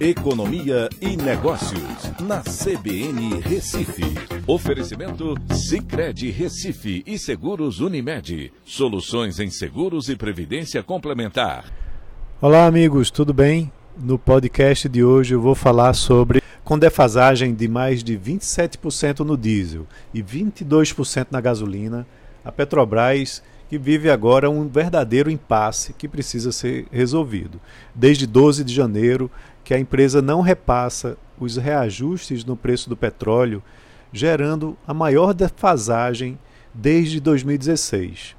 Economia e Negócios, na CBN Recife. Oferecimento Cicred Recife e Seguros Unimed. Soluções em seguros e previdência complementar. Olá, amigos, tudo bem? No podcast de hoje eu vou falar sobre com defasagem de mais de 27% no diesel e 22% na gasolina, a Petrobras que vive agora um verdadeiro impasse que precisa ser resolvido. Desde 12 de janeiro, que a empresa não repassa os reajustes no preço do petróleo, gerando a maior defasagem desde 2016,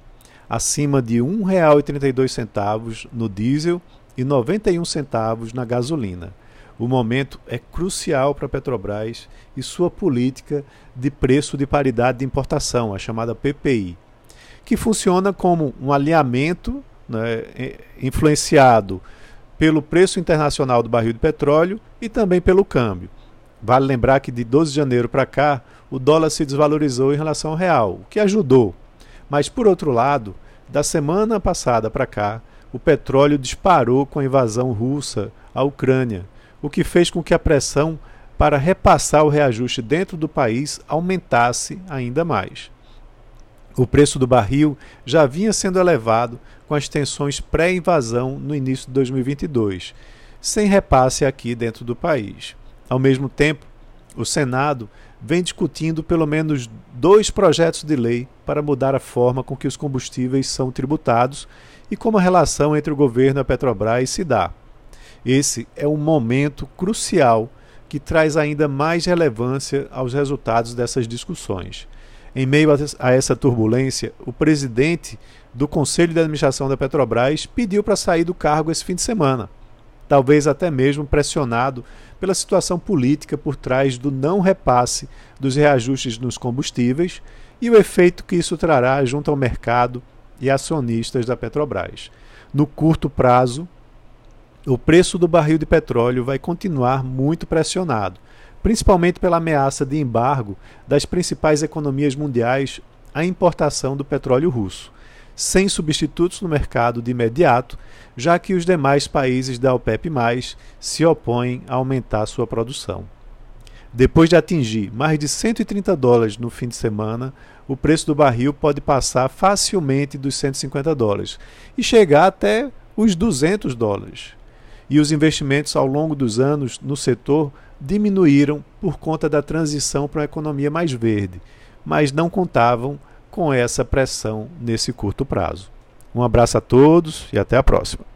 acima de R$ 1,32 no diesel e 91 centavos na gasolina. O momento é crucial para a Petrobras e sua política de preço de paridade de importação, a chamada PPI que funciona como um alinhamento né, influenciado pelo preço internacional do barril de petróleo e também pelo câmbio. Vale lembrar que de 12 de janeiro para cá, o dólar se desvalorizou em relação ao real, o que ajudou. Mas, por outro lado, da semana passada para cá, o petróleo disparou com a invasão russa à Ucrânia, o que fez com que a pressão para repassar o reajuste dentro do país aumentasse ainda mais. O preço do barril já vinha sendo elevado com as tensões pré-invasão no início de 2022, sem repasse aqui dentro do país. Ao mesmo tempo, o Senado vem discutindo pelo menos dois projetos de lei para mudar a forma com que os combustíveis são tributados e como a relação entre o governo e a Petrobras se dá. Esse é um momento crucial que traz ainda mais relevância aos resultados dessas discussões. Em meio a essa turbulência, o presidente do Conselho de Administração da Petrobras pediu para sair do cargo esse fim de semana, talvez até mesmo pressionado pela situação política por trás do não repasse dos reajustes nos combustíveis e o efeito que isso trará junto ao mercado e acionistas da Petrobras. No curto prazo, o preço do barril de petróleo vai continuar muito pressionado principalmente pela ameaça de embargo das principais economias mundiais à importação do petróleo russo, sem substitutos no mercado de imediato, já que os demais países da OPEP se opõem a aumentar sua produção. Depois de atingir mais de 130 dólares no fim de semana, o preço do barril pode passar facilmente dos 150 dólares e chegar até os 200 dólares. E os investimentos ao longo dos anos no setor diminuíram por conta da transição para uma economia mais verde, mas não contavam com essa pressão nesse curto prazo. Um abraço a todos e até a próxima.